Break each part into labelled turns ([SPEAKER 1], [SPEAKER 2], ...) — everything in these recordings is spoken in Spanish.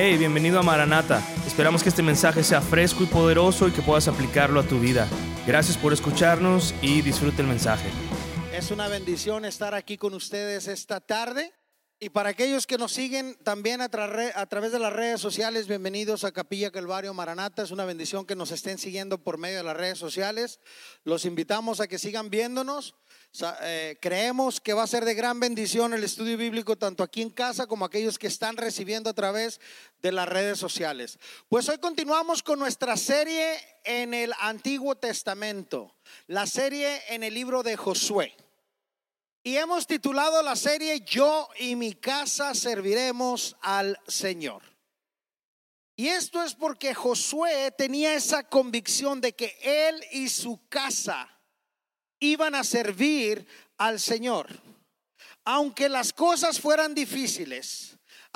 [SPEAKER 1] Hey, bienvenido a Maranata. Esperamos que este mensaje sea fresco y poderoso y que puedas aplicarlo a tu vida. Gracias por escucharnos y disfrute el mensaje.
[SPEAKER 2] Es una bendición estar aquí con ustedes esta tarde. Y para aquellos que nos siguen también a, tra- a través de las redes sociales, bienvenidos a Capilla Calvario Maranata. Es una bendición que nos estén siguiendo por medio de las redes sociales. Los invitamos a que sigan viéndonos. Eh, creemos que va a ser de gran bendición el estudio bíblico tanto aquí en casa como aquellos que están recibiendo a través de las redes sociales. Pues hoy continuamos con nuestra serie en el Antiguo Testamento, la serie en el libro de Josué. Y hemos titulado la serie Yo y mi casa serviremos al Señor. Y esto es porque Josué tenía esa convicción de que él y su casa iban a servir al Señor. Aunque las cosas fueran difíciles,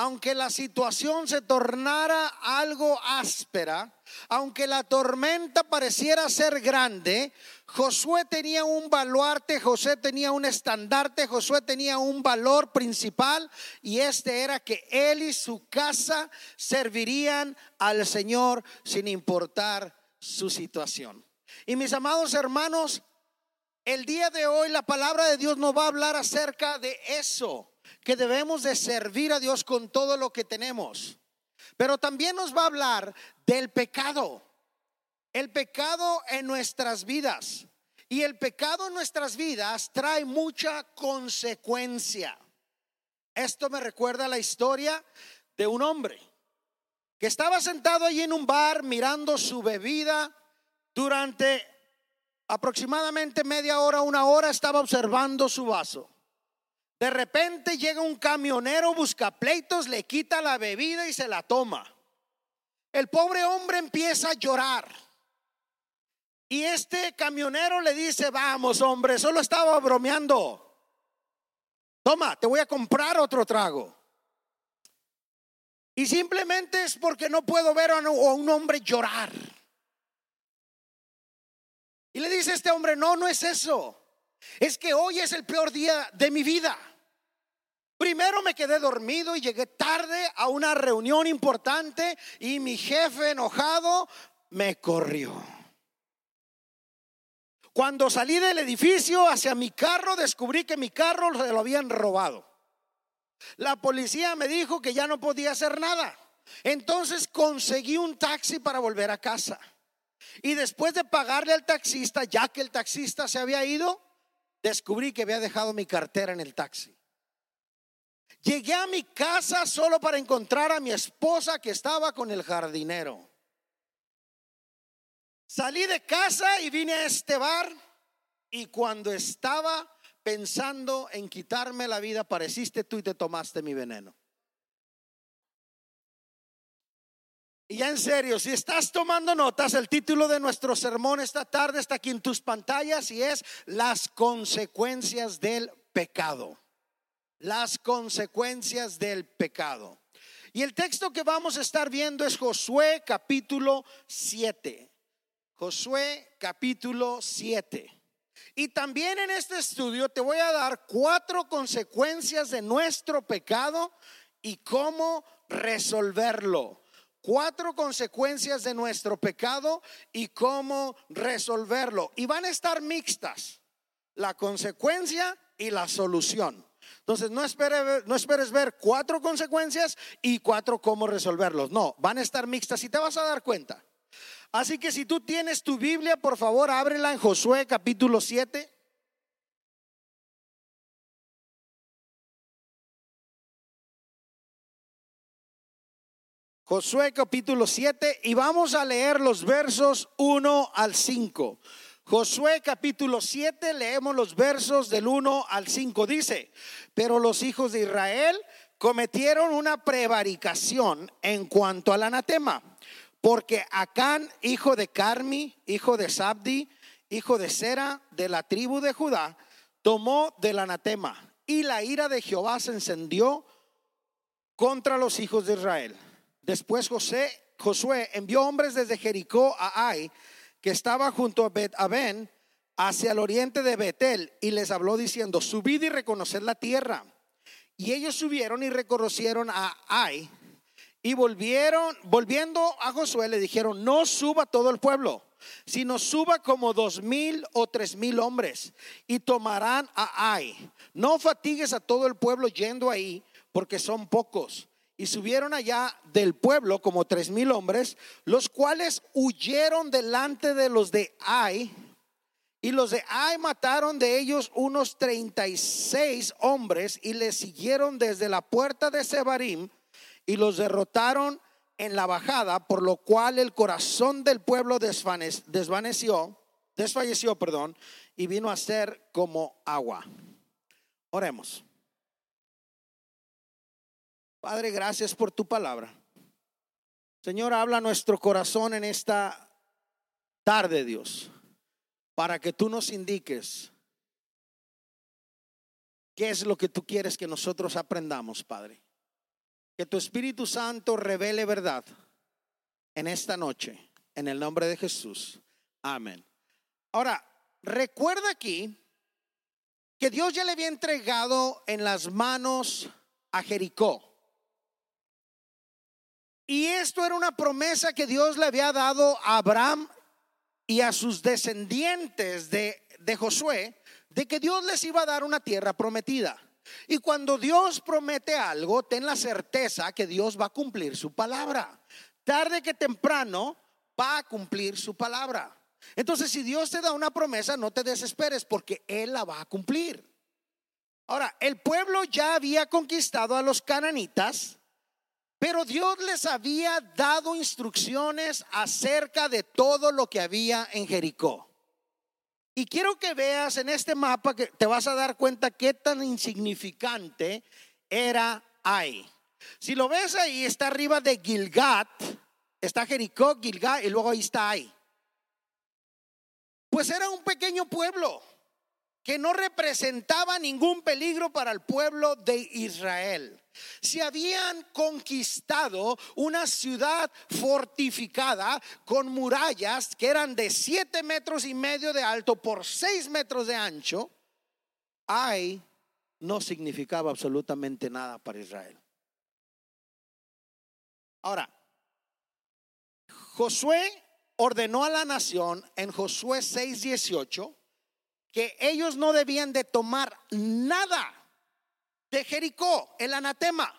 [SPEAKER 2] aunque la situación se tornara algo áspera, aunque la tormenta pareciera ser grande, Josué tenía un baluarte, José tenía un estandarte, Josué tenía un valor principal y este era que él y su casa servirían al Señor sin importar su situación. Y mis amados hermanos, el día de hoy la palabra de Dios nos va a hablar acerca de eso, que debemos de servir a Dios con todo lo que tenemos. Pero también nos va a hablar del pecado, el pecado en nuestras vidas. Y el pecado en nuestras vidas trae mucha consecuencia. Esto me recuerda la historia de un hombre que estaba sentado allí en un bar mirando su bebida durante aproximadamente media hora, una hora, estaba observando su vaso. De repente llega un camionero, busca pleitos, le quita la bebida y se la toma. El pobre hombre empieza a llorar. Y este camionero le dice, vamos hombre, solo estaba bromeando. Toma, te voy a comprar otro trago. Y simplemente es porque no puedo ver a un hombre llorar. Y le dice este hombre, no, no es eso. Es que hoy es el peor día de mi vida. Primero me quedé dormido y llegué tarde a una reunión importante y mi jefe enojado me corrió. Cuando salí del edificio hacia mi carro descubrí que mi carro se lo habían robado. La policía me dijo que ya no podía hacer nada. Entonces conseguí un taxi para volver a casa. Y después de pagarle al taxista, ya que el taxista se había ido, descubrí que había dejado mi cartera en el taxi. Llegué a mi casa solo para encontrar a mi esposa que estaba con el jardinero. Salí de casa y vine a este bar y cuando estaba pensando en quitarme la vida, apareciste tú y te tomaste mi veneno. Y ya en serio, si estás tomando notas, el título de nuestro sermón esta tarde está aquí en tus pantallas y es las consecuencias del pecado. Las consecuencias del pecado. Y el texto que vamos a estar viendo es Josué capítulo 7. Josué capítulo 7. Y también en este estudio te voy a dar cuatro consecuencias de nuestro pecado y cómo resolverlo cuatro consecuencias de nuestro pecado y cómo resolverlo. Y van a estar mixtas, la consecuencia y la solución. Entonces, no, espere, no esperes ver cuatro consecuencias y cuatro cómo resolverlos. No, van a estar mixtas y te vas a dar cuenta. Así que si tú tienes tu Biblia, por favor, ábrela en Josué capítulo 7. Josué capítulo 7 y vamos a leer los versos 1 al 5. Josué capítulo 7, leemos los versos del 1 al 5. Dice, pero los hijos de Israel cometieron una prevaricación en cuanto al anatema, porque Acán, hijo de Carmi, hijo de Sabdi, hijo de Sera, de la tribu de Judá, tomó del anatema y la ira de Jehová se encendió contra los hijos de Israel. Después José, Josué envió hombres desde Jericó a Ai, que estaba junto a Bet Aben, hacia el oriente de Betel, y les habló diciendo, subid y reconoced la tierra. Y ellos subieron y reconocieron a Ai, Y volvieron, volviendo a Josué, le dijeron, no suba todo el pueblo, sino suba como dos mil o tres mil hombres y tomarán a Ai. No fatigues a todo el pueblo yendo ahí, porque son pocos. Y subieron allá del pueblo como tres mil hombres, los cuales huyeron delante de los de Ai. Y los de Ai mataron de ellos unos treinta y seis hombres y les siguieron desde la puerta de Sebarim y los derrotaron en la bajada, por lo cual el corazón del pueblo desvaneció, desfalleció, perdón, y vino a ser como agua. Oremos. Padre, gracias por tu palabra. Señor, habla nuestro corazón en esta tarde, Dios, para que tú nos indiques qué es lo que tú quieres que nosotros aprendamos, Padre. Que tu Espíritu Santo revele verdad en esta noche, en el nombre de Jesús. Amén. Ahora, recuerda aquí que Dios ya le había entregado en las manos a Jericó. Y esto era una promesa que Dios le había dado a Abraham y a sus descendientes de, de Josué, de que Dios les iba a dar una tierra prometida. Y cuando Dios promete algo, ten la certeza que Dios va a cumplir su palabra. Tarde que temprano va a cumplir su palabra. Entonces, si Dios te da una promesa, no te desesperes porque Él la va a cumplir. Ahora, el pueblo ya había conquistado a los cananitas, pero Dios les había dado instrucciones acerca de todo lo que había en Jericó. Y quiero que veas en este mapa que te vas a dar cuenta qué tan insignificante era Ai. Si lo ves ahí, está arriba de Gilgat, está Jericó, Gilgat y luego ahí está Ai. Pues era un pequeño pueblo que no representaba ningún peligro para el pueblo de Israel. Si habían conquistado una ciudad fortificada con murallas que eran de siete metros y medio de alto por seis metros de ancho, Ay no significaba absolutamente nada para Israel. Ahora, Josué ordenó a la nación en Josué 6:18 que ellos no debían de tomar nada de Jericó, el anatema.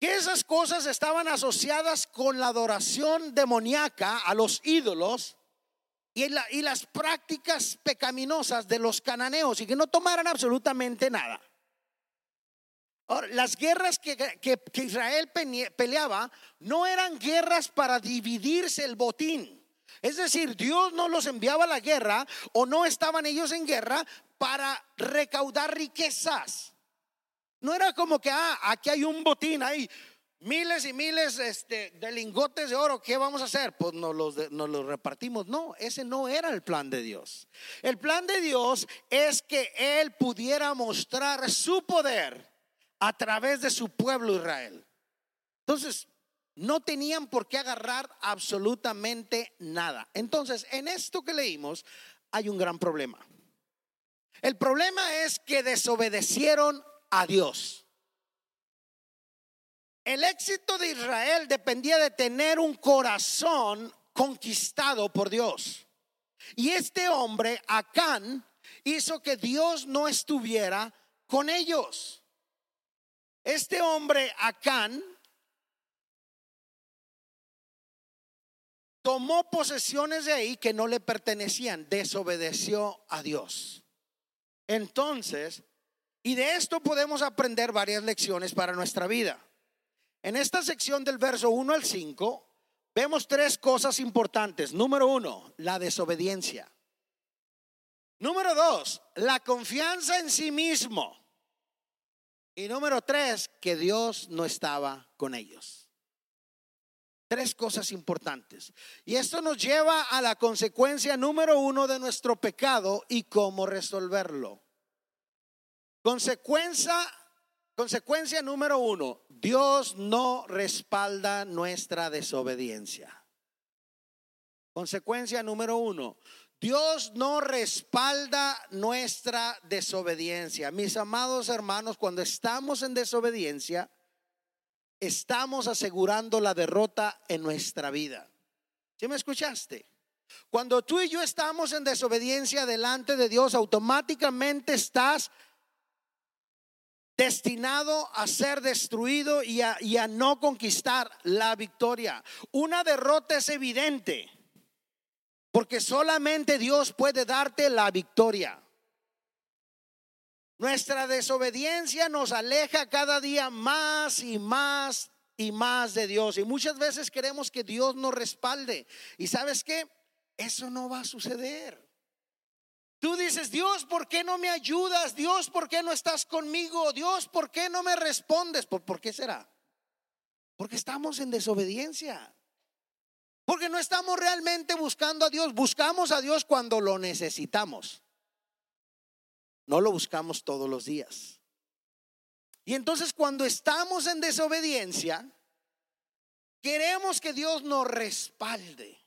[SPEAKER 2] Que esas cosas estaban asociadas con la adoración demoníaca a los ídolos y, las prácticas pecaminosas de los cananeos y que no tomaran absolutamente nada. las guerras que, que Israel peleaba no eran guerras para dividirse el botín. Es decir, Dios no los enviaba a la guerra o no estaban ellos en guerra para recaudar riquezas. No era como que, ah, aquí hay un botín, hay miles y miles este, de lingotes de oro, ¿qué vamos a hacer? Pues nos los, nos los repartimos. No, ese no era el plan de Dios. El plan de Dios es que Él pudiera mostrar su poder a través de su pueblo Israel. Entonces, no tenían por qué agarrar absolutamente nada. Entonces, en esto que leímos hay un gran problema. El problema es que desobedecieron a Dios. El éxito de Israel dependía de tener un corazón conquistado por Dios. Y este hombre, Acán, hizo que Dios no estuviera con ellos. Este hombre, Acán, tomó posesiones de ahí que no le pertenecían, desobedeció a Dios. Entonces, y de esto podemos aprender varias lecciones para nuestra vida. En esta sección del verso 1 al 5, vemos tres cosas importantes. Número uno, la desobediencia. Número dos, la confianza en sí mismo. Y número tres, que Dios no estaba con ellos. Tres cosas importantes. Y esto nos lleva a la consecuencia número uno de nuestro pecado y cómo resolverlo. Consecuencia, consecuencia número uno, Dios no respalda nuestra desobediencia. Consecuencia número uno, Dios no respalda nuestra desobediencia. Mis amados hermanos, cuando estamos en desobediencia, estamos asegurando la derrota en nuestra vida. ¿Sí me escuchaste? Cuando tú y yo estamos en desobediencia delante de Dios, automáticamente estás destinado a ser destruido y a, no conquistar la victoria. Una derrota es evidente, porque solamente Dios puede darte la victoria. Nuestra desobediencia nos aleja cada día más y más y más de Dios. Y muchas veces queremos que Dios nos respalde. ¿Y sabes qué? Eso no va a suceder. Tú dices, Dios, ¿por qué no me ayudas? Dios, ¿por qué no estás conmigo? Dios, ¿por qué no me respondes? ¿Por, ¿por qué será? Porque estamos en desobediencia. Porque no estamos realmente buscando a Dios. Buscamos a Dios cuando lo necesitamos. No lo buscamos todos los días. Y entonces cuando estamos en desobediencia, queremos que Dios nos respalde.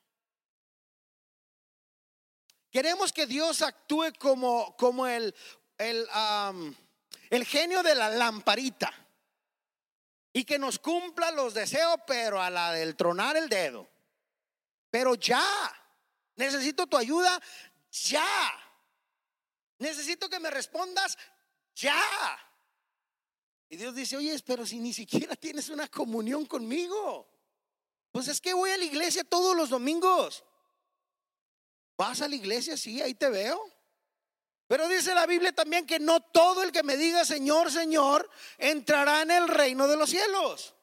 [SPEAKER 2] Queremos que Dios actúe como, como el, el, el genio de la lamparita y que nos cumpla los deseos, pero a la del tronar el dedo. Pero ya, necesito tu ayuda, ya. Necesito que me respondas, ya. Y Dios dice, oye, pero si ni siquiera tienes una comunión conmigo. Pues es que voy a la iglesia todos los domingos. ¿Vas a la iglesia? Sí, ahí te veo. Pero dice la Biblia también que no todo el que me diga Señor, Señor, entrará en el reino de los cielos.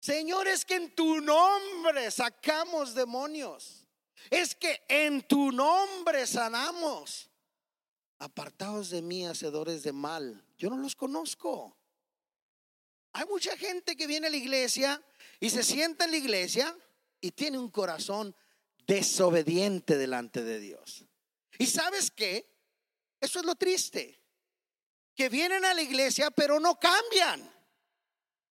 [SPEAKER 2] Señor, es que en tu nombre sacamos demonios. Es que en tu nombre sanamos. Apartados de mí, hacedores de mal. Yo no los conozco. Hay mucha gente que viene a la iglesia y se sienta en la iglesia y tiene un corazón desobediente delante de Dios. ¿Y sabes qué? Eso es lo triste. Que vienen a la iglesia pero no cambian.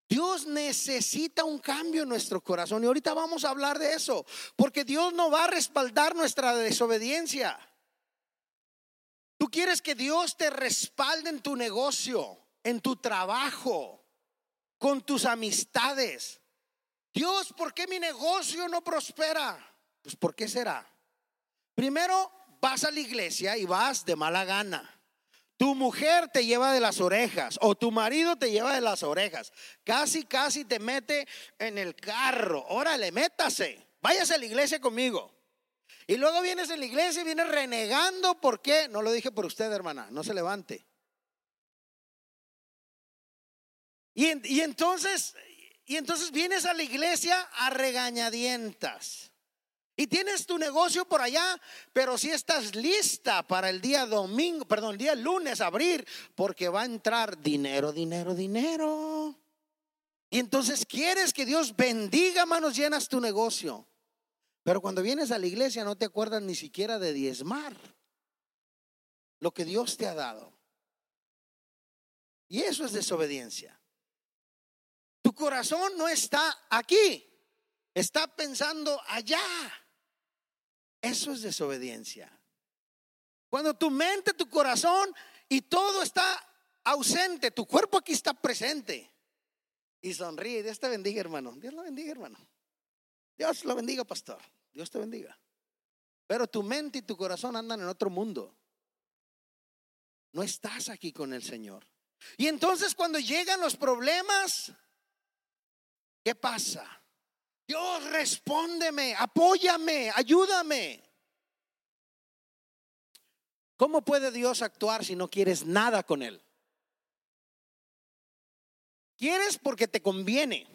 [SPEAKER 2] Dios necesita un cambio en nuestro corazón y ahorita vamos a hablar de eso, porque Dios no va a respaldar nuestra desobediencia. Tú quieres que Dios te respalde en tu negocio, en tu trabajo, con tus amistades. Dios, ¿por qué mi negocio no prospera? Pues ¿por qué será? Primero vas a la iglesia y vas de mala gana. Tu mujer te lleva de las orejas o tu marido te lleva de las orejas. Casi, casi te mete en el carro. Órale, métase. Váyase a la iglesia conmigo. Y luego vienes a la iglesia y vienes renegando. ¿Por qué? No lo dije por usted, hermana. No se levante. Y, y entonces, y entonces vienes a la iglesia a regañadientas. Y tienes tu negocio por allá, pero si estás lista para el día domingo, perdón, el día lunes abrir, porque va a entrar dinero, dinero, dinero. Y entonces quieres que Dios bendiga manos llenas tu negocio. Pero cuando vienes a la iglesia no te acuerdas ni siquiera de diezmar lo que Dios te ha dado. Y eso es desobediencia. Tu corazón no está aquí, está pensando allá. Eso es desobediencia. Cuando tu mente, tu corazón y todo está ausente, tu cuerpo aquí está presente. Y sonríe. Dios te bendiga, hermano. Dios lo bendiga, hermano. Dios lo bendiga, pastor. Dios te bendiga. Pero tu mente y tu corazón andan en otro mundo. No estás aquí con el Señor. Y entonces cuando llegan los problemas, ¿qué pasa? Dios, respóndeme, apóyame, ayúdame. ¿Cómo puede Dios actuar si no quieres nada con Él? Quieres porque te conviene.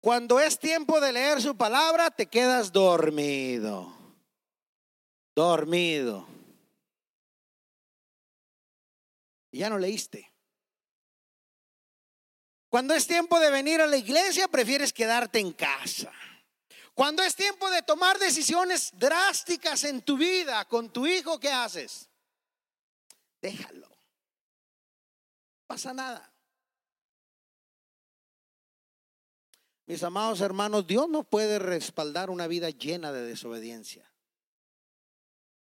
[SPEAKER 2] Cuando es tiempo de leer su palabra, te quedas dormido. Dormido. Y ya no leíste. Cuando es tiempo de venir a la iglesia, prefieres quedarte en casa. Cuando es tiempo de tomar decisiones drásticas en tu vida con tu hijo, ¿qué haces? Déjalo. pasa nada. Mis amados hermanos, Dios no puede respaldar una vida llena de desobediencia.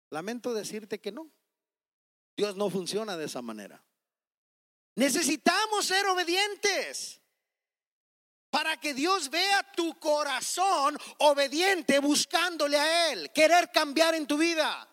[SPEAKER 2] Lamento decirte que no. Dios no funciona de esa manera. Necesitamos ser obedientes para que Dios vea tu corazón obediente buscándole a Él, querer cambiar en tu vida.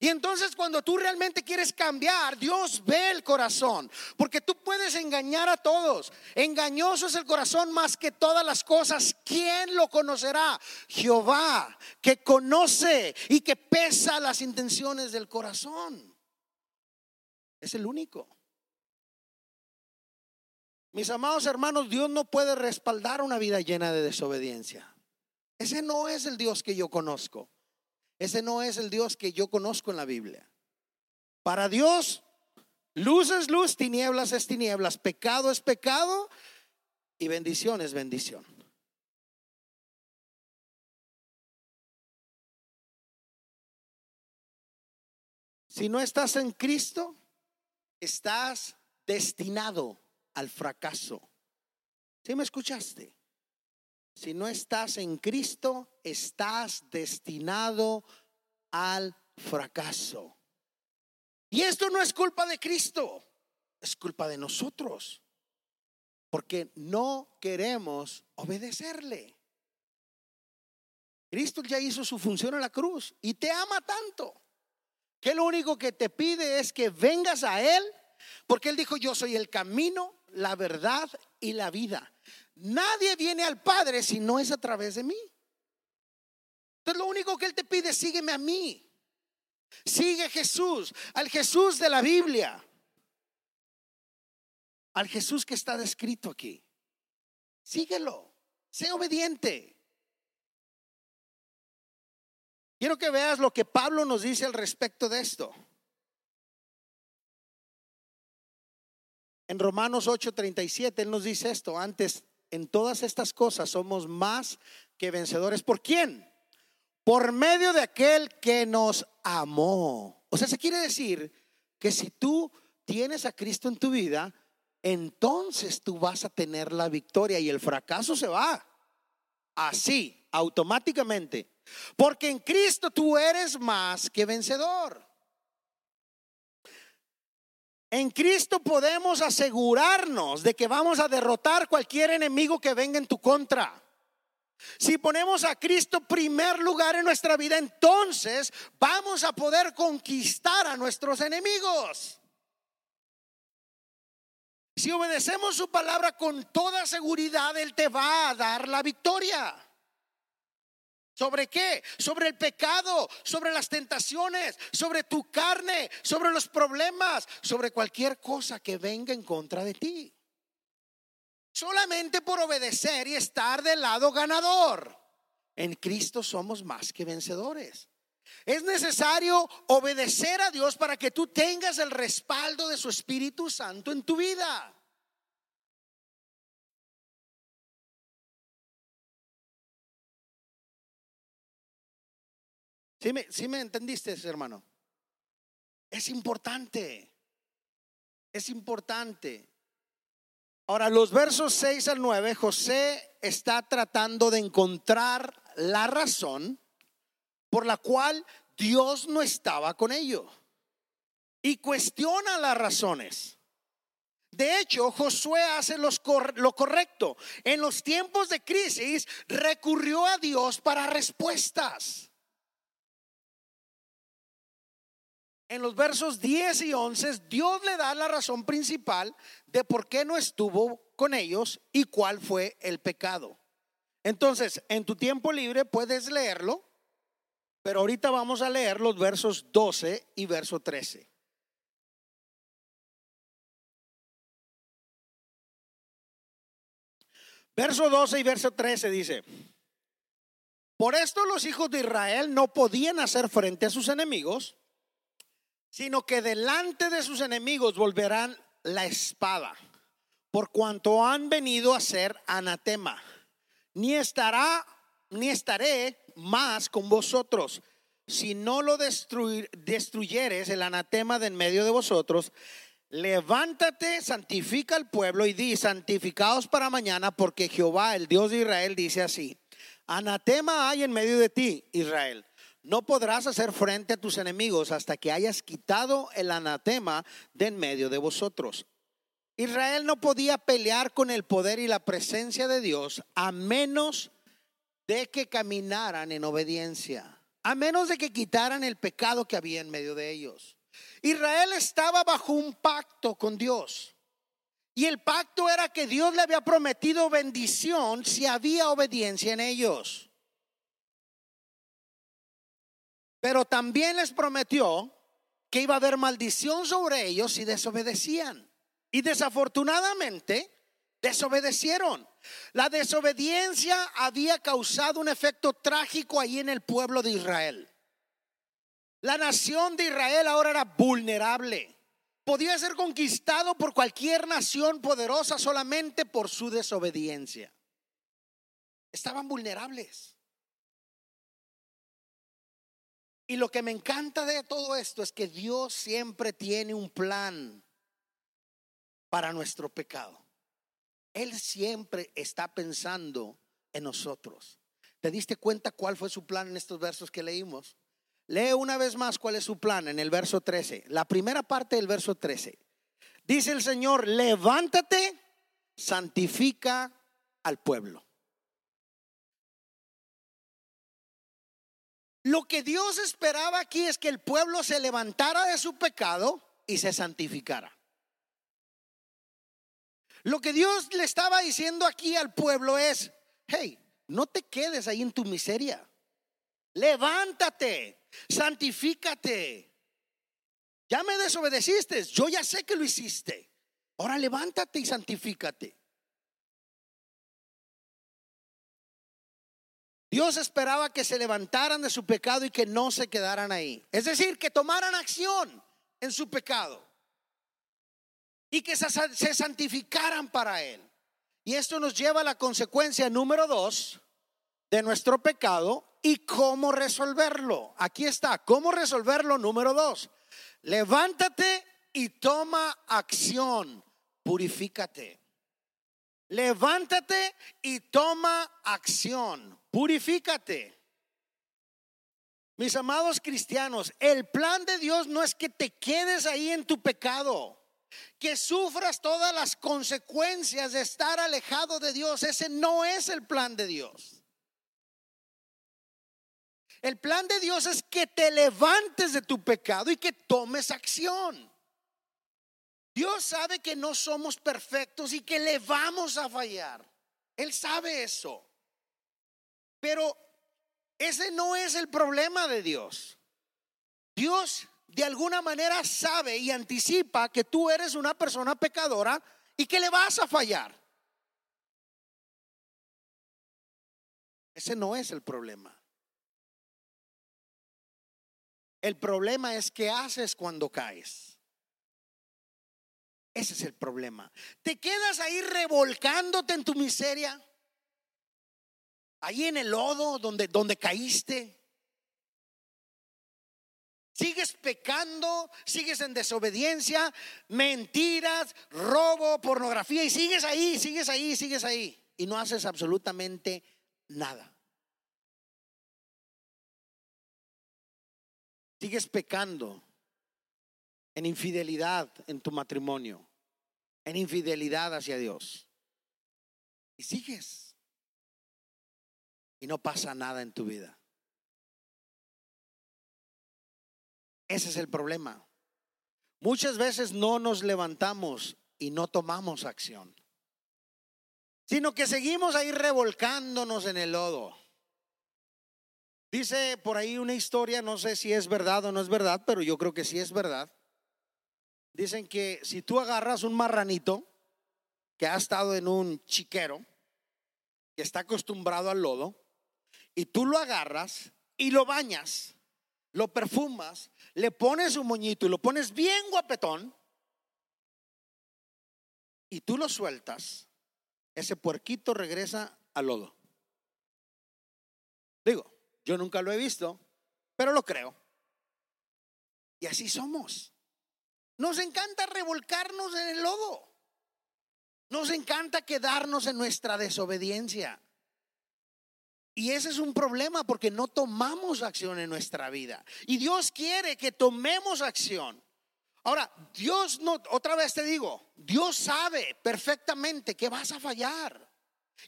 [SPEAKER 2] Y entonces cuando tú realmente quieres cambiar, Dios ve el corazón, porque tú puedes engañar a todos. Engañoso es el corazón más que todas las cosas. ¿Quién lo conocerá? Jehová, que conoce y que pesa las intenciones del corazón. Es el único. Mis amados hermanos, Dios no puede respaldar una vida llena de desobediencia. Ese no es el Dios que yo conozco. Ese no es el Dios que yo conozco en la Biblia. Para Dios, luz es luz, tinieblas es tinieblas, pecado es pecado y bendición es bendición. Si no estás en Cristo, estás destinado al fracaso. ¿Sí me escuchaste? Si no estás en Cristo, estás destinado al fracaso. Y esto no es culpa de Cristo, es culpa de nosotros. Porque no queremos obedecerle. Cristo ya hizo su función en la cruz y te ama tanto que lo único que te pide es que vengas a Él, porque Él dijo, yo soy el camino, la verdad y la vida. Nadie viene al Padre si no es a través de mí. Entonces lo único que Él te pide, sígueme a mí. Sigue Jesús, al Jesús de la Biblia. Al Jesús que está descrito aquí. Síguelo, sé obediente. Quiero que veas lo que Pablo nos dice al respecto de esto. En Romanos 8:37 Él nos dice esto, antes en todas estas cosas somos más que vencedores. ¿Por quién? Por medio de aquel que nos amó. O sea, se quiere decir que si tú tienes a Cristo en tu vida, entonces tú vas a tener la victoria y el fracaso se va. Así, automáticamente. Porque en Cristo tú eres más que vencedor. En Cristo podemos asegurarnos de que vamos a derrotar cualquier enemigo que venga en tu contra. Si ponemos a Cristo primer lugar en nuestra vida, entonces vamos a poder conquistar a nuestros enemigos. Si obedecemos su palabra con toda seguridad, Él te va a dar la victoria. ¿Sobre qué? Sobre el pecado, sobre las tentaciones, sobre tu carne, sobre los problemas, sobre cualquier cosa que venga en contra de ti. Solamente por obedecer y estar del lado ganador. En Cristo somos más que vencedores. Es necesario obedecer a Dios para que tú tengas el respaldo de su Espíritu Santo en tu vida. ¿Sí me, entendiste, hermano? Es importante. Es importante. Ahora, los versos 6 al 9, José está tratando de encontrar la razón por la cual Dios no estaba con ellos. Y cuestiona las razones. De hecho, Josué hace lo correcto. En los tiempos de crisis recurrió a Dios para respuestas. En los versos 10 y 11, Dios le da la razón principal de por qué no estuvo con ellos y cuál fue el pecado. Entonces, en tu tiempo libre puedes leerlo, pero ahorita vamos a leer los versos 12 y verso 13. Verso 12 y verso 13 dice, por esto los hijos de Israel no podían hacer frente a sus enemigos sino que delante de sus enemigos volverán la espada, por cuanto han venido a ser anatema. Ni estará, ni estaré más con vosotros, si no lo destruyeres el anatema de en medio de vosotros. Levántate, santifica al pueblo y di, santificaos para mañana, porque Jehová, el Dios de Israel, dice así, anatema hay en medio de ti, Israel no podrás hacer frente a tus enemigos hasta que hayas quitado el anatema de en medio de vosotros. Israel no podía pelear con el poder y la presencia de Dios a menos de que caminaran en obediencia, a menos de que quitaran el pecado que había en medio de ellos. Israel estaba bajo un pacto con Dios. Y el pacto era que Dios le había prometido bendición si había obediencia en ellos. Pero también les prometió que iba a haber maldición sobre ellos si desobedecían. Y desafortunadamente desobedecieron. La desobediencia había causado un efecto trágico ahí en el pueblo de Israel. La nación de Israel ahora era vulnerable. Podía ser conquistado por cualquier nación poderosa solamente por su desobediencia. Estaban vulnerables. Y lo que me encanta de todo esto es que Dios siempre tiene un plan para nuestro pecado. Él siempre está pensando en nosotros. ¿Te diste cuenta cuál fue su plan en estos versos que leímos? Lee una vez más cuál es su plan en el verso 13. La primera parte del verso 13. Dice el Señor, levántate, santifica al pueblo. Lo que Dios esperaba aquí es que el pueblo se levantara de su pecado y se santificara. Lo que Dios le estaba diciendo aquí al pueblo es, hey, no te quedes ahí en tu miseria. Levántate, santifícate. Ya me desobedeciste, yo ya sé que lo hiciste. Ahora levántate y santifícate. Dios esperaba que se levantaran de su pecado y que no se quedaran ahí. Es decir, que tomaran acción en su pecado y que se santificaran para Él. Y esto nos lleva a la consecuencia número dos de nuestro pecado y cómo resolverlo. Aquí está, cómo resolverlo número dos. Levántate y toma acción, purifícate. Levántate y toma acción, purifícate. Mis amados cristianos, el plan de Dios no es que te quedes ahí en tu pecado, que sufras todas las consecuencias de estar alejado de Dios. Ese no es el plan de Dios. El plan de Dios es que te levantes de tu pecado y que tomes acción. Dios sabe que no somos perfectos y que le vamos a fallar. Él sabe eso. Pero ese no es el problema de Dios. Dios de alguna manera sabe y anticipa que tú eres una persona pecadora y que le vas a fallar. Ese no es el problema. El problema es qué haces cuando caes. Ese es el problema. ¿Te quedas ahí revolcándote en tu miseria? Ahí en el lodo donde, donde caíste. Sigues pecando, sigues en desobediencia, mentiras, robo, pornografía y sigues ahí, sigues ahí, sigues ahí y no haces absolutamente nada. Sigues pecando en infidelidad en tu matrimonio, en infidelidad hacia Dios. Y sigues. Y no pasa nada en tu vida. Ese es el problema. Muchas veces no nos levantamos y no tomamos acción, sino que seguimos ahí revolcándonos en el lodo. Dice por ahí una historia, no sé si es verdad o no es verdad, pero yo creo que sí es verdad. Dicen que si tú agarras un marranito que ha estado en un chiquero, que está acostumbrado al lodo, y tú lo agarras y lo bañas, lo perfumas, le pones un moñito y lo pones bien guapetón, y tú lo sueltas, ese puerquito regresa al lodo. Digo, yo nunca lo he visto, pero lo creo. Y así somos. Nos encanta revolcarnos en el lodo. Nos encanta quedarnos en nuestra desobediencia. Y ese es un problema porque no tomamos acción en nuestra vida. Y Dios quiere que tomemos acción. Ahora, Dios no, otra vez te digo, Dios sabe perfectamente que vas a fallar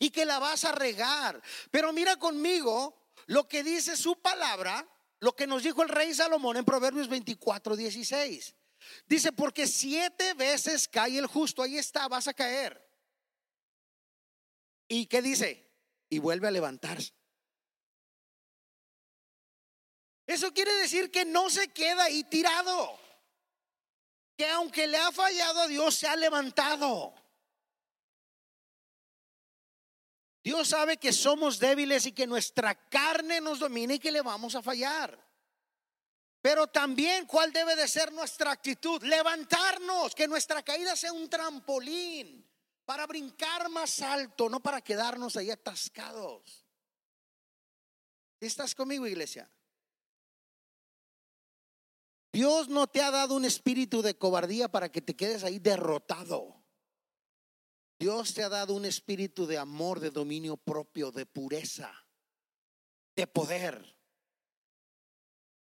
[SPEAKER 2] y que la vas a regar. Pero mira conmigo lo que dice su palabra, lo que nos dijo el rey Salomón en Proverbios 24, 16. Dice, porque siete veces cae el justo, ahí está, vas a caer. ¿Y qué dice? Y vuelve a levantarse. Eso quiere decir que no se queda ahí tirado. Que aunque le ha fallado a Dios, se ha levantado. Dios sabe que somos débiles y que nuestra carne nos domina y que le vamos a fallar. Pero también, ¿cuál debe de ser nuestra actitud? Levantarnos, que nuestra caída sea un trampolín para brincar más alto, no para quedarnos ahí atascados. ¿Estás conmigo, iglesia? Dios no te ha dado un espíritu de cobardía para que te quedes ahí derrotado. Dios te ha dado un espíritu de amor, de dominio propio, de pureza, de poder,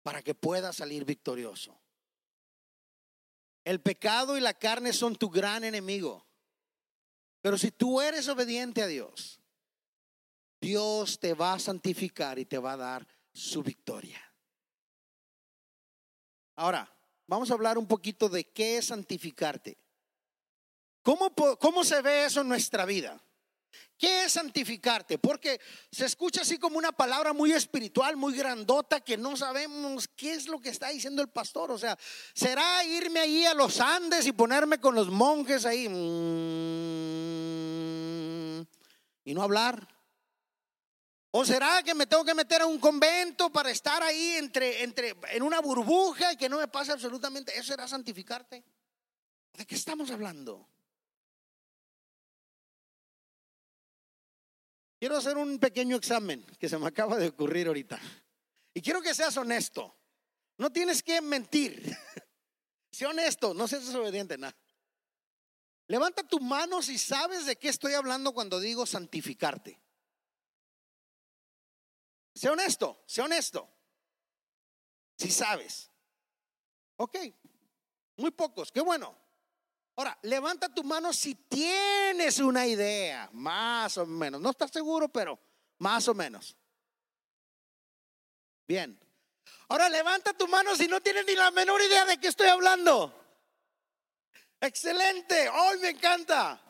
[SPEAKER 2] para que puedas salir victorioso. El pecado y la carne son tu gran enemigo. Pero si tú eres obediente a Dios, Dios te va a santificar y te va a dar su victoria. Ahora, vamos a hablar un poquito de qué es santificarte. ¿Cómo, cómo se ve eso en nuestra vida? ¿Qué es santificarte? Porque se escucha así como una palabra muy espiritual, muy grandota, que no sabemos qué es lo que está diciendo el pastor. O sea, ¿será irme ahí a los Andes y ponerme con los monjes ahí mm, y no hablar? ¿O será que me tengo que meter a un convento para estar ahí entre, entre, en una burbuja y que no me pase absolutamente? ¿Eso será santificarte? ¿De qué estamos hablando? Quiero hacer un pequeño examen que se me acaba de ocurrir ahorita. Y quiero que seas honesto. No tienes que mentir. Sé honesto, no seas desobediente, nada. Levanta tu mano si sabes de qué estoy hablando cuando digo santificarte. Sé honesto, sé honesto. Si sabes. Ok, muy pocos, qué bueno. Ahora, levanta tu mano si tienes una idea, más o menos. No estás seguro, pero más o menos. Bien. Ahora levanta tu mano si no tienes ni la menor idea de qué estoy hablando. Excelente. Hoy me encanta.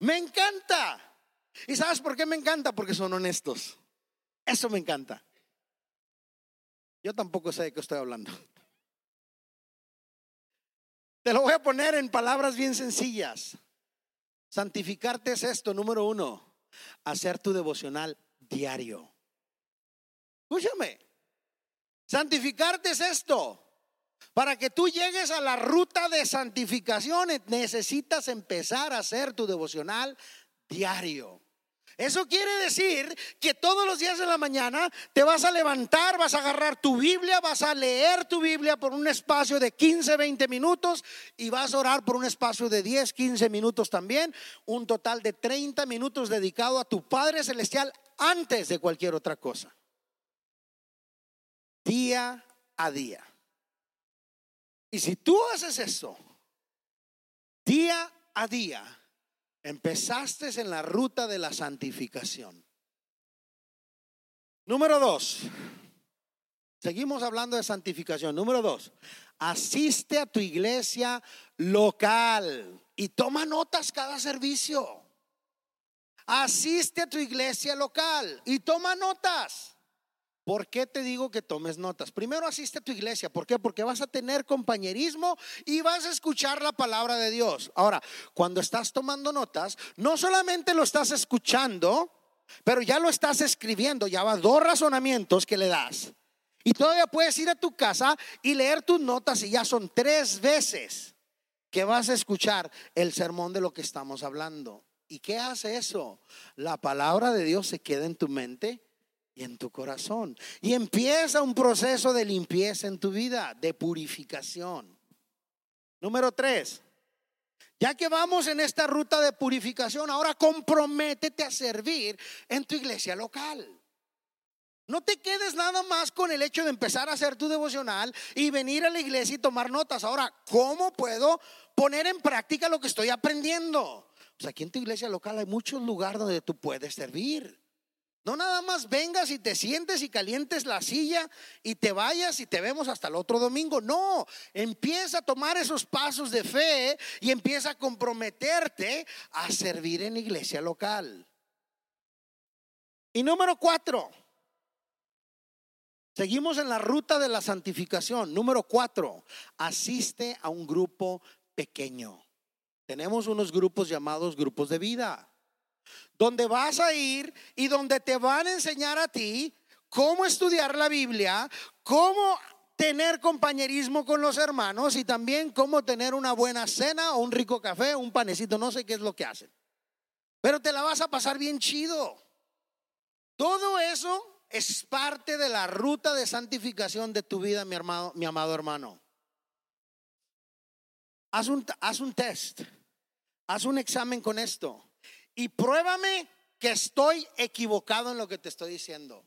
[SPEAKER 2] Me encanta. ¿Y sabes por qué me encanta? Porque son honestos. Eso me encanta. Yo tampoco sé de qué estoy hablando. Te lo voy a poner en palabras bien sencillas. Santificarte es esto, número uno, hacer tu devocional diario. Escúchame, santificarte es esto. Para que tú llegues a la ruta de santificación necesitas empezar a hacer tu devocional diario. Eso quiere decir que todos los días de la mañana te vas a levantar, vas a agarrar tu Biblia, vas a leer tu Biblia por un espacio de 15, 20 minutos y vas a orar por un espacio de 10, 15 minutos también, un total de 30 minutos dedicado a tu Padre Celestial antes de cualquier otra cosa. Día a día. Y si tú haces eso, día a día, Empezaste en la ruta de la santificación. Número dos. Seguimos hablando de santificación. Número dos. Asiste a tu iglesia local y toma notas cada servicio. Asiste a tu iglesia local y toma notas. ¿Por qué te digo que tomes notas? Primero asiste a tu iglesia. ¿Por qué? Porque vas a tener compañerismo y vas a escuchar la palabra de Dios. Ahora, cuando estás tomando notas, no solamente lo estás escuchando, pero ya lo estás escribiendo. Ya va dos razonamientos que le das. Y todavía puedes ir a tu casa y leer tus notas y ya son tres veces que vas a escuchar el sermón de lo que estamos hablando. ¿Y qué hace eso? La palabra de Dios se queda en tu mente y en tu corazón. Y empieza un proceso de limpieza en tu vida, de purificación. Número tres, ya que vamos en esta ruta de purificación, ahora comprométete a servir en tu iglesia local. No te quedes nada más con el hecho de empezar a hacer tu devocional y venir a la iglesia y tomar notas. Ahora, ¿cómo puedo poner en práctica lo que estoy aprendiendo? Pues aquí en tu iglesia local hay muchos lugares donde tú puedes servir. No nada más vengas y te sientes y calientes la silla y te vayas y te vemos hasta el otro domingo. No, empieza a tomar esos pasos de fe y empieza a comprometerte a servir en iglesia local. Y número cuatro, seguimos en la ruta de la santificación. Número cuatro, asiste a un grupo pequeño. Tenemos unos grupos llamados grupos de vida donde vas a ir y donde te van a enseñar a ti cómo estudiar la Biblia, cómo tener compañerismo con los hermanos y también cómo tener una buena cena o un rico café, un panecito, no sé qué es lo que hacen. Pero te la vas a pasar bien chido. Todo eso es parte de la ruta de santificación de tu vida, mi, mi amado hermano. Haz un, haz un test, haz un examen con esto y pruébame que estoy equivocado en lo que te estoy diciendo.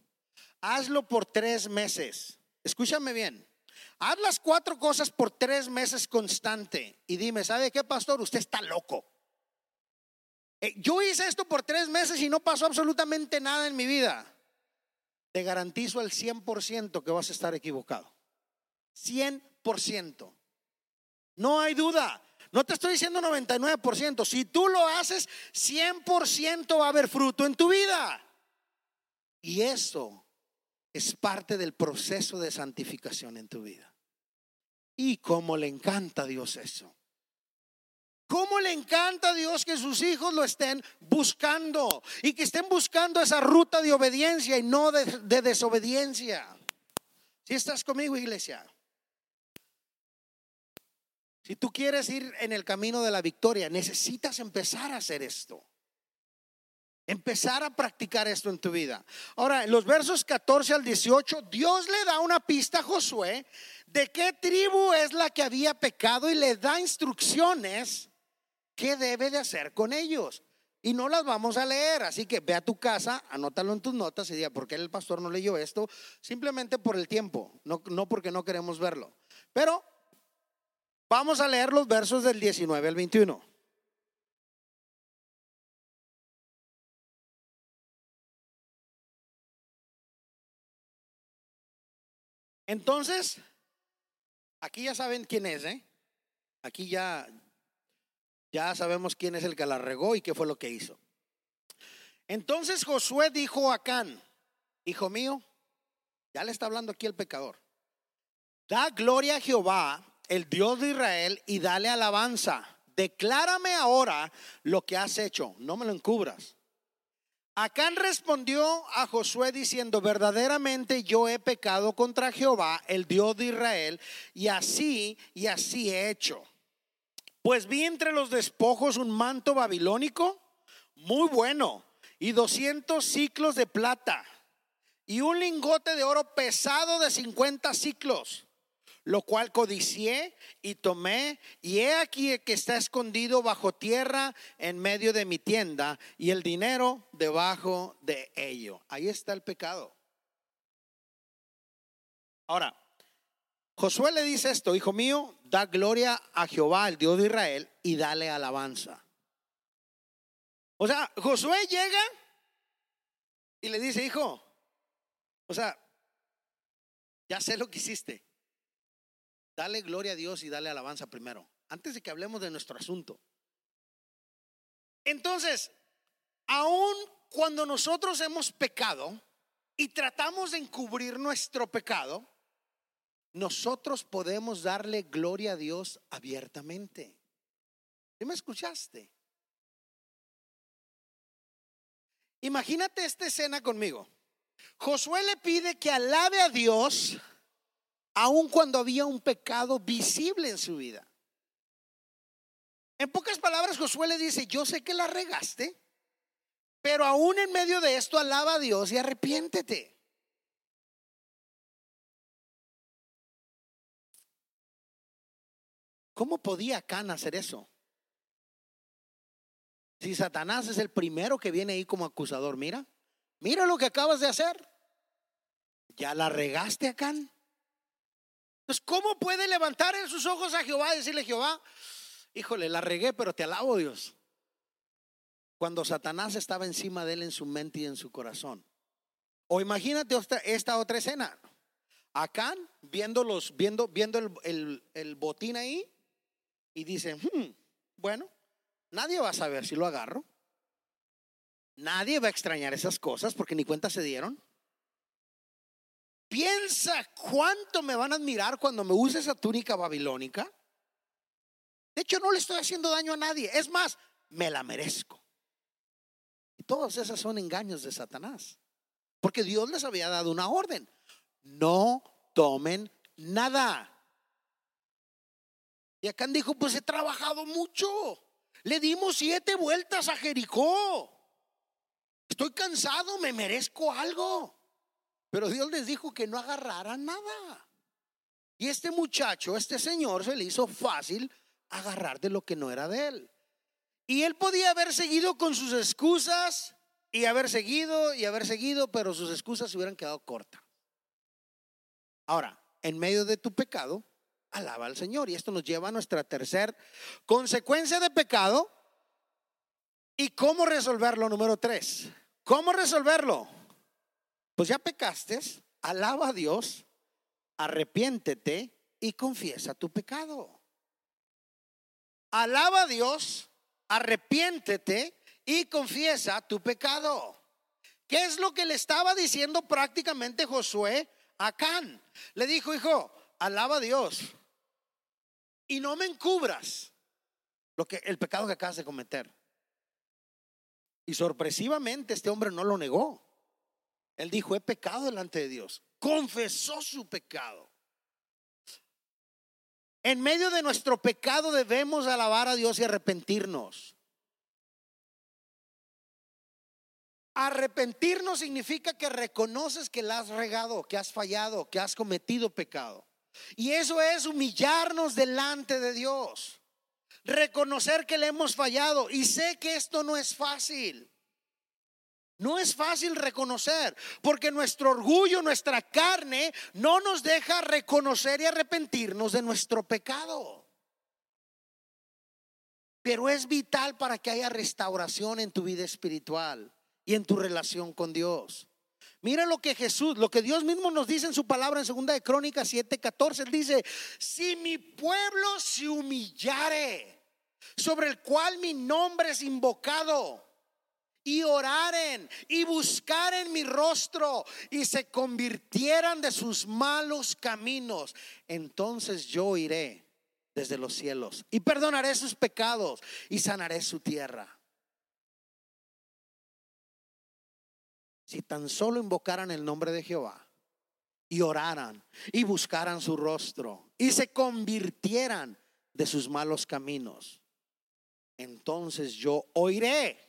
[SPEAKER 2] Hazlo por tres meses. Escúchame bien. Haz las cuatro cosas por tres meses constante y dime, ¿sabe qué, pastor? Usted está loco. Eh, yo hice esto por tres meses y no pasó absolutamente nada en mi vida. Te garantizo al 100% que vas a estar equivocado. 100%. No hay duda. No te estoy diciendo 99%. Si tú lo haces, 100% va a haber fruto en tu vida. Y eso es parte del proceso de santificación en tu vida. Y cómo le encanta a Dios eso. ¿Cómo le encanta a Dios que sus hijos lo estén buscando y que estén buscando esa ruta de obediencia y no de, desobediencia? Si estás conmigo, iglesia. Si tú quieres ir en el camino de la victoria, necesitas empezar a hacer esto. Empezar a practicar esto en tu vida. Ahora, en los versos 14 al 18, Dios le da una pista a Josué de qué tribu es la que había pecado y le da instrucciones qué debe de hacer con ellos. Y no las vamos a leer, así que ve a tu casa, anótalo en tus notas y diga, ¿por qué el pastor no leyó esto? Simplemente por el tiempo, no, no porque no queremos verlo. Pero Vamos a leer los versos del 19 al 21. Entonces, aquí ya saben quién es, ¿eh? Aquí ya, ya sabemos quién es el que la regó y qué fue lo que hizo. Entonces Josué dijo a Can, hijo mío, ya le está hablando aquí el pecador, da gloria a Jehová el Dios de Israel, y dale alabanza. Declárame ahora lo que has hecho, no me lo encubras. Acán respondió a Josué diciendo, verdaderamente yo he pecado contra Jehová, el Dios de Israel, y así y así he hecho. Pues vi entre los despojos un manto babilónico muy bueno y 200 ciclos de plata y un lingote de oro pesado de 50 ciclos lo cual codicié y tomé, y he aquí que está escondido bajo tierra en medio de mi tienda, y el dinero debajo de ello. Ahí está el pecado. Ahora, Josué le dice esto, hijo mío, da gloria a Jehová, el Dios de Israel, y dale alabanza. O sea, Josué llega y le dice, hijo, o sea, ya sé lo que hiciste. Dale gloria a Dios y dale alabanza primero, antes de que hablemos de nuestro asunto. Entonces, aun cuando nosotros hemos pecado y tratamos de encubrir nuestro pecado, nosotros podemos darle gloria a Dios abiertamente. ¿Sí me escuchaste? Imagínate esta escena conmigo. Josué le pide que alabe a Dios aun cuando había un pecado visible en su vida. En pocas palabras, Josué le dice, yo sé que la regaste, pero aún en medio de esto alaba a Dios y arrepiéntete. ¿Cómo podía Can hacer eso? Si Satanás es el primero que viene ahí como acusador, mira, mira lo que acabas de hacer. ¿Ya la regaste acá? Entonces, ¿cómo puede levantar en sus ojos a Jehová y decirle, Jehová, híjole, la regué, pero te alabo Dios? Cuando Satanás estaba encima de él en su mente y en su corazón. O imagínate esta, otra escena. Acán viendo, los, viendo, viendo el, botín ahí y dice, hmm, bueno, nadie va a saber si lo agarro. Nadie va a extrañar esas cosas porque ni cuenta se dieron. Piensa cuánto me van a admirar cuando me use esa túnica babilónica. De hecho, no le estoy haciendo daño a nadie. Es más, me la merezco. Y todas esas son engaños de Satanás. Porque Dios les había dado una orden. No tomen nada. Y acá dijo, pues he trabajado mucho. Le dimos siete vueltas a Jericó. Estoy cansado, me merezco algo. Pero Dios les dijo que no agarraran nada. Y este muchacho, este señor, se le hizo fácil agarrar de lo que no era de él. Y él podía haber seguido con sus excusas y haber seguido y haber seguido, pero sus excusas se hubieran quedado cortas. Ahora, en medio de tu pecado, alaba al Señor. Y esto nos lleva a nuestra tercera consecuencia de pecado. ¿Y cómo resolverlo? Número tres. ¿Cómo resolverlo? Pues ya pecaste, alaba a Dios, arrepiéntete y confiesa tu pecado. Alaba a Dios, arrepiéntete y confiesa tu pecado. ¿Qué es lo que le estaba diciendo prácticamente Josué a Can? Le dijo, hijo, alaba a Dios y no me encubras lo que el pecado que acabas de cometer. Y sorpresivamente este hombre no lo negó. Él dijo, he pecado delante de Dios. Confesó su pecado. En medio de nuestro pecado debemos alabar a Dios y arrepentirnos. Arrepentirnos significa que reconoces que la has regado, que has fallado, que has cometido pecado. Y eso es humillarnos delante de Dios. Reconocer que le hemos fallado. Y sé que esto no es fácil. No es fácil reconocer, porque nuestro orgullo, nuestra carne, no nos deja reconocer y arrepentirnos de nuestro pecado. Pero es vital para que haya restauración en tu vida espiritual y en tu relación con Dios. Mira lo que Jesús, lo que Dios mismo nos dice en su palabra en segunda de Crónicas 7:14, él dice, "Si mi pueblo se humillare, sobre el cual mi nombre es invocado, y oraren y buscaren mi rostro y se convirtieran de sus malos caminos, entonces yo iré desde los cielos y perdonaré sus pecados y sanaré su tierra. Si tan solo invocaran el nombre de Jehová y oraran y buscaran su rostro y se convirtieran de sus malos caminos, entonces yo oiré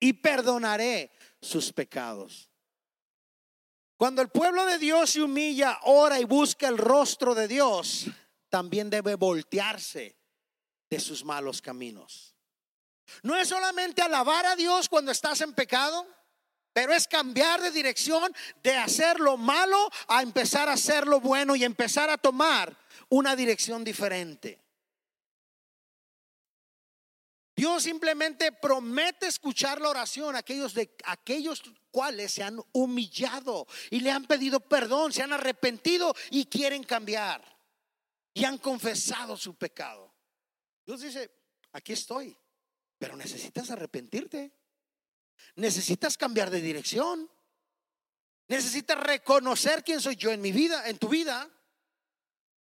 [SPEAKER 2] y perdonaré sus pecados. Cuando el pueblo de Dios se humilla, ora y busca el rostro de Dios, también debe voltearse de sus malos caminos. No es solamente alabar a Dios cuando estás en pecado, pero es cambiar de dirección, de hacer lo malo a empezar a hacer lo bueno y empezar a tomar una dirección diferente. Dios simplemente promete escuchar la oración a aquellos de aquellos cuales se han humillado y le han pedido perdón, se han arrepentido y quieren cambiar y han confesado su pecado. Dios dice, aquí estoy, pero necesitas arrepentirte. Necesitas cambiar de dirección. Necesitas reconocer quién soy yo en mi vida, en tu vida.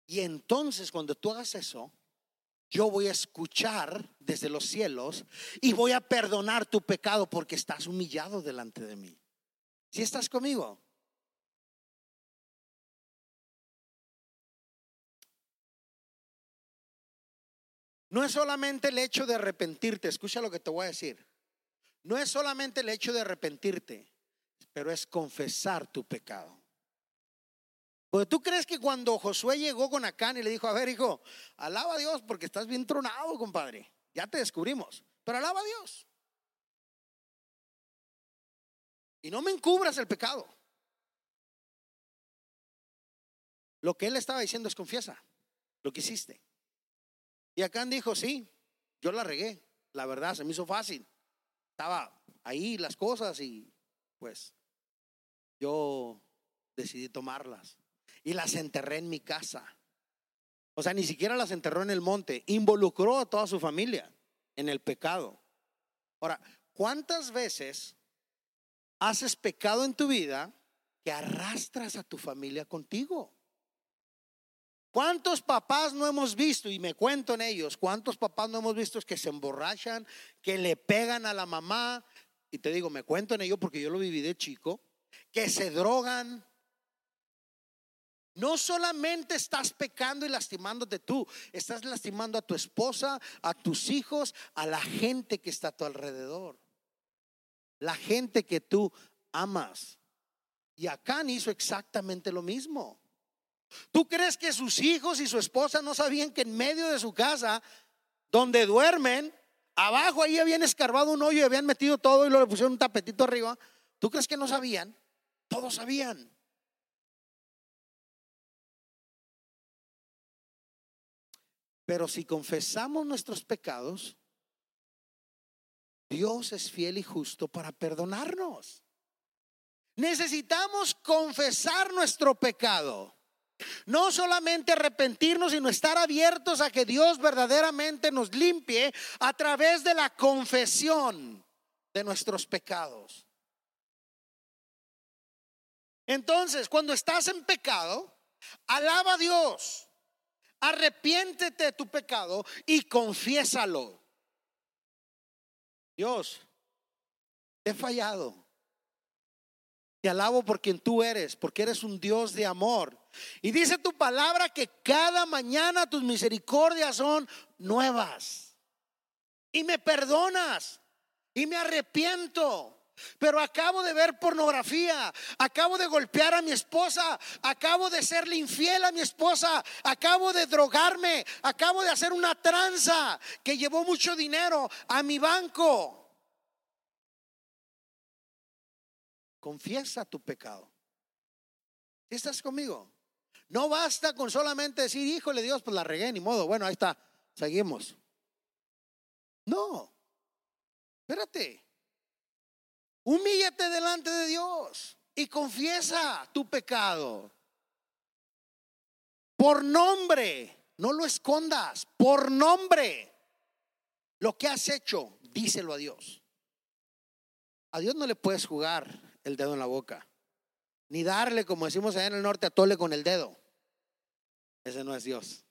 [SPEAKER 2] Y entonces cuando tú hagas eso, yo voy a escuchar desde los cielos y voy a perdonar tu pecado porque estás humillado delante de mí. Si estás conmigo? No es solamente el hecho de arrepentirte, escucha lo que te voy a decir. No es solamente el hecho de arrepentirte, pero es confesar tu pecado. Porque tú crees que cuando Josué llegó con Acán y le dijo, a ver, hijo, alaba a Dios porque estás bien tronado, compadre. Ya te descubrimos, pero alaba a Dios. Y no me encubras el pecado. Lo que él estaba diciendo es confiesa lo que hiciste. Y Acán dijo, sí, yo la regué, la verdad, se me hizo fácil. Estaba ahí las cosas y pues yo decidí tomarlas y las enterré en mi casa. O sea, ni siquiera las enterró en el monte, involucró a toda su familia en el pecado. Ahora, ¿cuántas veces haces pecado en tu vida que arrastras a tu familia contigo? ¿Cuántos papás no hemos visto, y me cuento en ellos, cuántos papás no hemos visto que se emborrachan, que le pegan a la mamá? Y te digo, me cuento en ellos porque yo lo viví de chico, que se drogan. No solamente estás pecando y lastimándote tú, estás lastimando a tu esposa, a tus hijos, a la gente que está a tu alrededor, la gente que tú amas. Y Acán hizo exactamente lo mismo. ¿Tú crees que sus hijos y su esposa no sabían que en medio de su casa, donde duermen, abajo ahí habían escarbado un hoyo y habían metido todo y lo le pusieron un tapetito arriba? ¿Tú crees que no sabían? Todos sabían. Pero si confesamos nuestros pecados, Dios es fiel y justo para perdonarnos. Necesitamos confesar nuestro pecado. No solamente arrepentirnos, sino estar abiertos a que Dios verdaderamente nos limpie a través de la confesión de nuestros pecados. Entonces, cuando estás en pecado, alaba a Dios, arrepiéntete de tu pecado y confiésalo. Dios, he fallado. Te alabo por quien tú eres, porque eres un Dios de amor. Y dice tu palabra que cada mañana tus misericordias son nuevas. Y me perdonas. Y me arrepiento. Pero acabo de ver pornografía, acabo de golpear a mi esposa, acabo de serle infiel a mi esposa, acabo de drogarme, acabo de hacer una tranza que llevó mucho dinero a mi banco. Confiesa tu pecado. ¿Estás conmigo? No basta con solamente decir, híjole Dios, pues la regué, ni modo. Bueno, ahí está, seguimos. No, espérate. Humíllate delante de Dios y confiesa tu pecado. Por nombre, no lo escondas, por nombre. Lo que has hecho, díselo a Dios. A Dios no le puedes jugar el dedo en la boca. Ni darle, como decimos allá en el norte, a tole con el dedo. Ese no es Dios.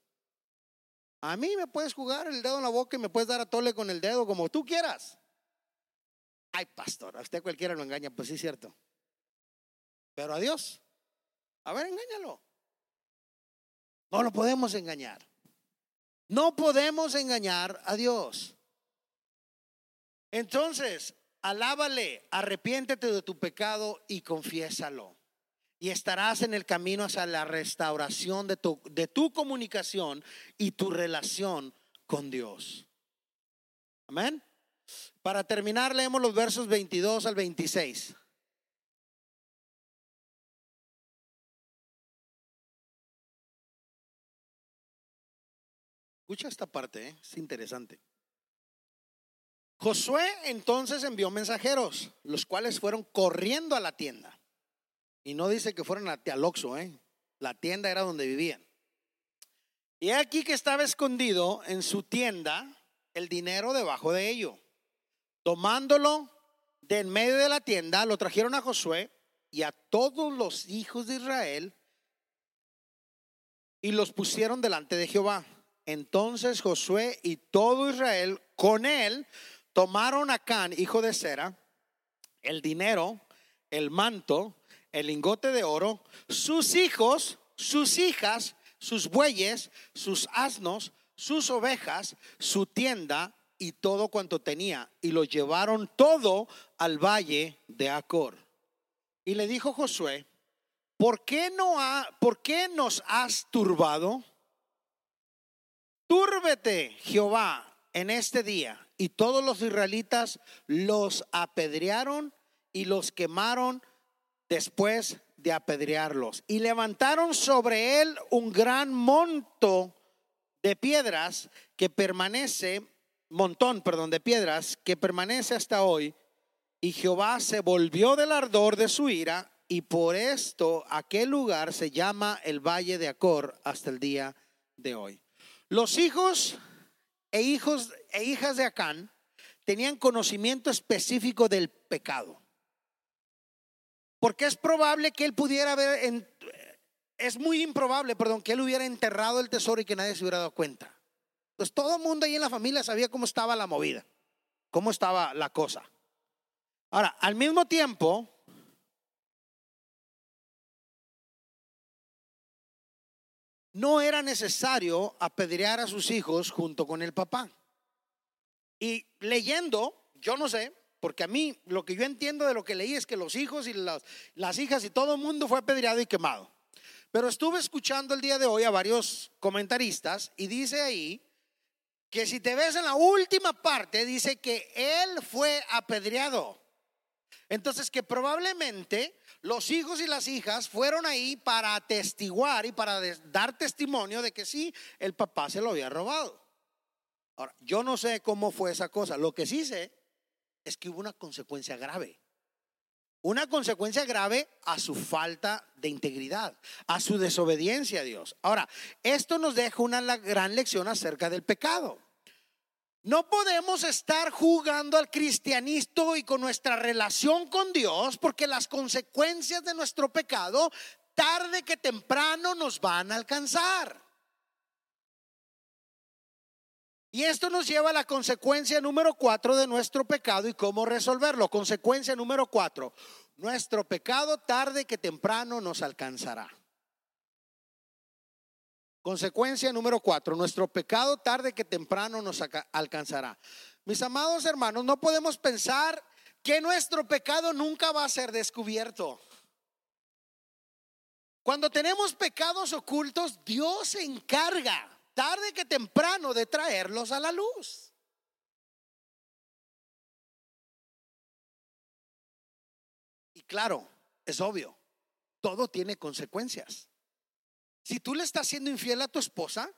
[SPEAKER 2] A mí me puedes jugar el dedo en la boca y me puedes dar a tole con el dedo como tú quieras. Ay, pastor, a usted cualquiera lo engaña, pues sí es cierto. Pero a Dios, a ver, engáñalo. No lo podemos engañar. No podemos engañar a Dios. Entonces, Alábale, arrepiéntete de tu pecado y confiésalo. Y estarás en el camino hacia la restauración de tu, de tu comunicación y tu relación con Dios. Amén. Para terminar, leemos los versos 22 al 26. Escucha esta parte, ¿eh? es interesante. Josué entonces envió mensajeros, los cuales fueron corriendo a la tienda. Y no dice que fueron a Oxxo, ¿eh? La tienda era donde vivían. Y aquí que estaba escondido en su tienda el dinero debajo de ello. Tomándolo de en medio de la tienda, lo trajeron a Josué y a todos los hijos de Israel y los pusieron delante de Jehová. Entonces Josué y todo Israel con él tomaron a Can, hijo de Sera, el dinero, el manto, el lingote de oro, sus hijos, sus hijas, sus bueyes, sus asnos, sus ovejas, su tienda y todo cuanto tenía, y lo llevaron todo al valle de Acor. Y le dijo Josué, ¿por qué, no ¿por qué nos has turbado? Túrbete, Jehová, en este día y todos los israelitas los apedrearon y los quemaron después de apedrearlos. Y levantaron sobre él un gran monto de piedras que permanece, montón, perdón, de piedras que permanece hasta hoy. Y Jehová se volvió del ardor de su ira y por esto aquel lugar se llama el Valle de Acor hasta el día de hoy. Los hijos e hijos e hijas de Acán tenían conocimiento específico del pecado. Porque es probable que él pudiera haber, es muy improbable, perdón, que él hubiera enterrado el tesoro y que nadie se hubiera dado cuenta. Pues todo el mundo ahí en la familia sabía cómo estaba la movida, cómo estaba la cosa. Ahora, al mismo tiempo, no era necesario apedrear a sus hijos junto con el papá. Y leyendo, yo no sé, porque a mí lo que yo entiendo de lo que leí es que los hijos y las, las hijas y todo el mundo fue apedreado y quemado. Pero estuve escuchando el día de hoy a varios comentaristas y dice ahí que si te ves en la última parte, dice que él fue apedreado. Entonces que probablemente los hijos y las hijas fueron ahí para atestiguar y para dar testimonio de que sí, el papá se lo había robado. Ahora, yo no sé cómo fue esa cosa. Lo que sí sé es que hubo una consecuencia grave. Una consecuencia grave a su falta de integridad, a su desobediencia a Dios. Ahora, esto nos deja una gran lección acerca del pecado. No podemos estar jugando al cristianismo y con nuestra relación con Dios porque las consecuencias de nuestro pecado tarde que temprano nos van a alcanzar. Y esto nos lleva a la consecuencia número cuatro de nuestro pecado y cómo resolverlo. Consecuencia número cuatro. Nuestro pecado tarde que temprano nos alcanzará. Consecuencia número cuatro, nuestro pecado tarde que temprano nos alcanzará. Mis amados hermanos, no podemos pensar que nuestro pecado nunca va a ser descubierto. Cuando tenemos pecados ocultos, Dios se encarga tarde que temprano de traerlos a la luz. Y claro, es obvio, todo tiene consecuencias. Si tú le estás siendo infiel a tu esposa,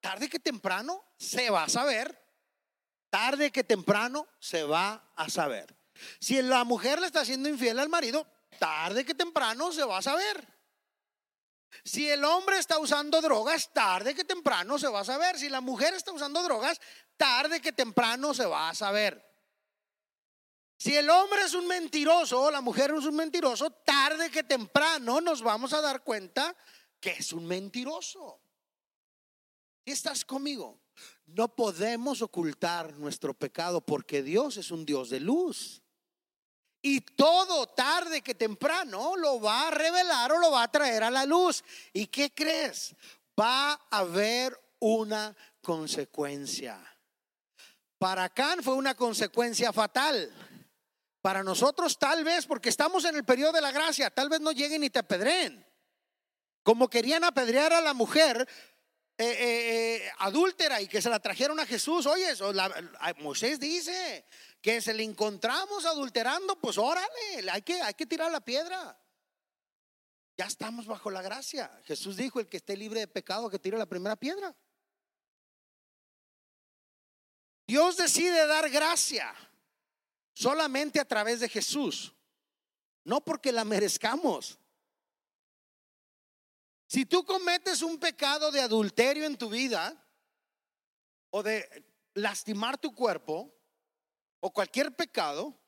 [SPEAKER 2] tarde que temprano se va a saber. Tarde que temprano se va a saber. Si la mujer le está siendo infiel al marido, tarde que temprano se va a saber. Si el hombre está usando drogas, tarde que temprano se va a saber. Si la mujer está usando drogas, tarde que temprano se va a saber. Si el hombre es un mentiroso o la mujer es un mentiroso, tarde que temprano nos vamos a dar cuenta que es un mentiroso. ¿Y estás conmigo? No podemos ocultar nuestro pecado porque Dios es un Dios de luz. Y todo tarde que temprano lo va a revelar o lo va a traer a la luz. ¿Y qué crees? Va a haber una consecuencia. Para Can fue una consecuencia fatal. Para nosotros tal vez, porque estamos en el periodo de la gracia, tal vez no lleguen y te apedreen. Como querían apedrear a la mujer eh, eh, eh, adúltera y que se la trajeron a Jesús. Oye, Moisés dice que se le encontramos adulterando, pues órale, hay que, hay que tirar la piedra. Ya estamos bajo la gracia. Jesús dijo, el que esté libre de pecado, que tire la primera piedra. Dios decide dar gracia solamente a través de Jesús, no porque la merezcamos. Si tú cometes un pecado de adulterio en tu vida o de lastimar tu cuerpo o cualquier pecado,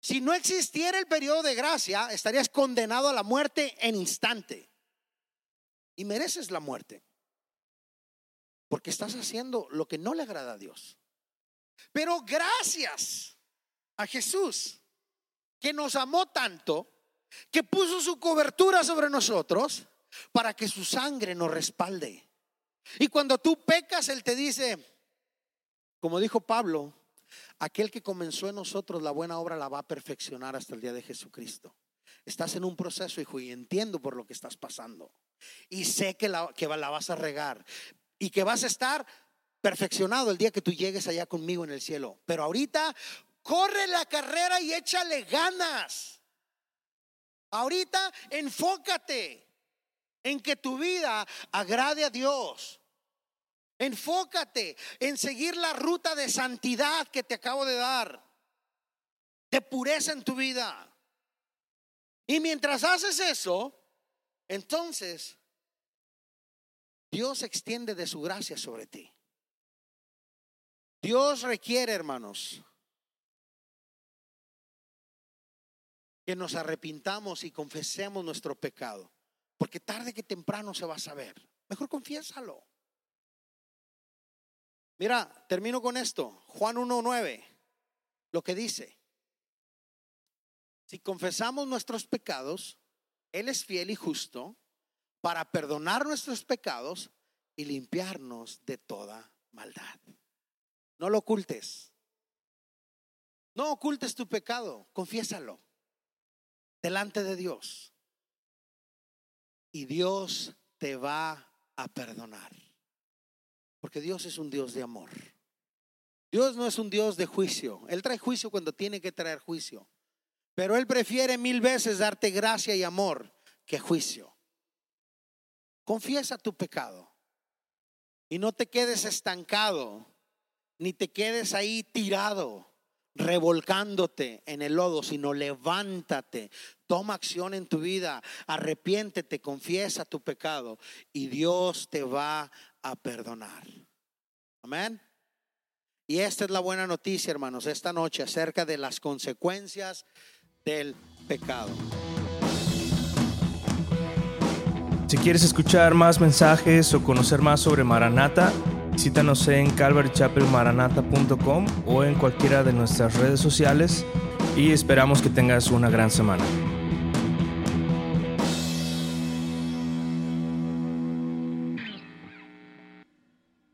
[SPEAKER 2] si no existiera el periodo de gracia, estarías condenado a la muerte en instante. Y mereces la muerte. Porque estás haciendo lo que no le agrada a Dios. Pero gracias a Jesús, que nos amó tanto, que puso su cobertura sobre nosotros, para que su sangre nos respalde. Y cuando tú pecas, Él te dice, como dijo Pablo, aquel que comenzó en nosotros la buena obra la va a perfeccionar hasta el día de Jesucristo. Estás en un proceso, hijo, y entiendo por lo que estás pasando. Y sé que la, que la vas a regar y que vas a estar perfeccionado el día que tú llegues allá conmigo en el cielo. Pero ahorita corre la carrera y échale ganas. Ahorita enfócate en que tu vida agrade a Dios. Enfócate en seguir la ruta de santidad que te acabo de dar, de pureza en tu vida. Y mientras haces eso, entonces Dios extiende de su gracia sobre ti. Dios requiere, hermanos, que nos arrepintamos y confesemos nuestro pecado, porque tarde que temprano se va a saber. Mejor confiésalo. Mira, termino con esto. Juan 1.9, lo que dice. Si confesamos nuestros pecados, Él es fiel y justo para perdonar nuestros pecados y limpiarnos de toda maldad. No lo ocultes. No ocultes tu pecado, confiésalo delante de Dios. Y Dios te va a perdonar. Porque Dios es un Dios de amor. Dios no es un Dios de juicio. Él trae juicio cuando tiene que traer juicio. Pero Él prefiere mil veces darte gracia y amor que juicio. Confiesa tu pecado. Y no te quedes estancado, ni te quedes ahí tirado, revolcándote en el lodo, sino levántate, toma acción en tu vida, arrepiéntete, confiesa tu pecado y Dios te va a perdonar. Amén. Y esta es la buena noticia, hermanos, esta noche acerca de las consecuencias del pecado.
[SPEAKER 1] Si quieres escuchar más mensajes o conocer más sobre Maranata, visítanos en calvarychapelmaranata.com o en cualquiera de nuestras redes sociales y esperamos que tengas una gran semana.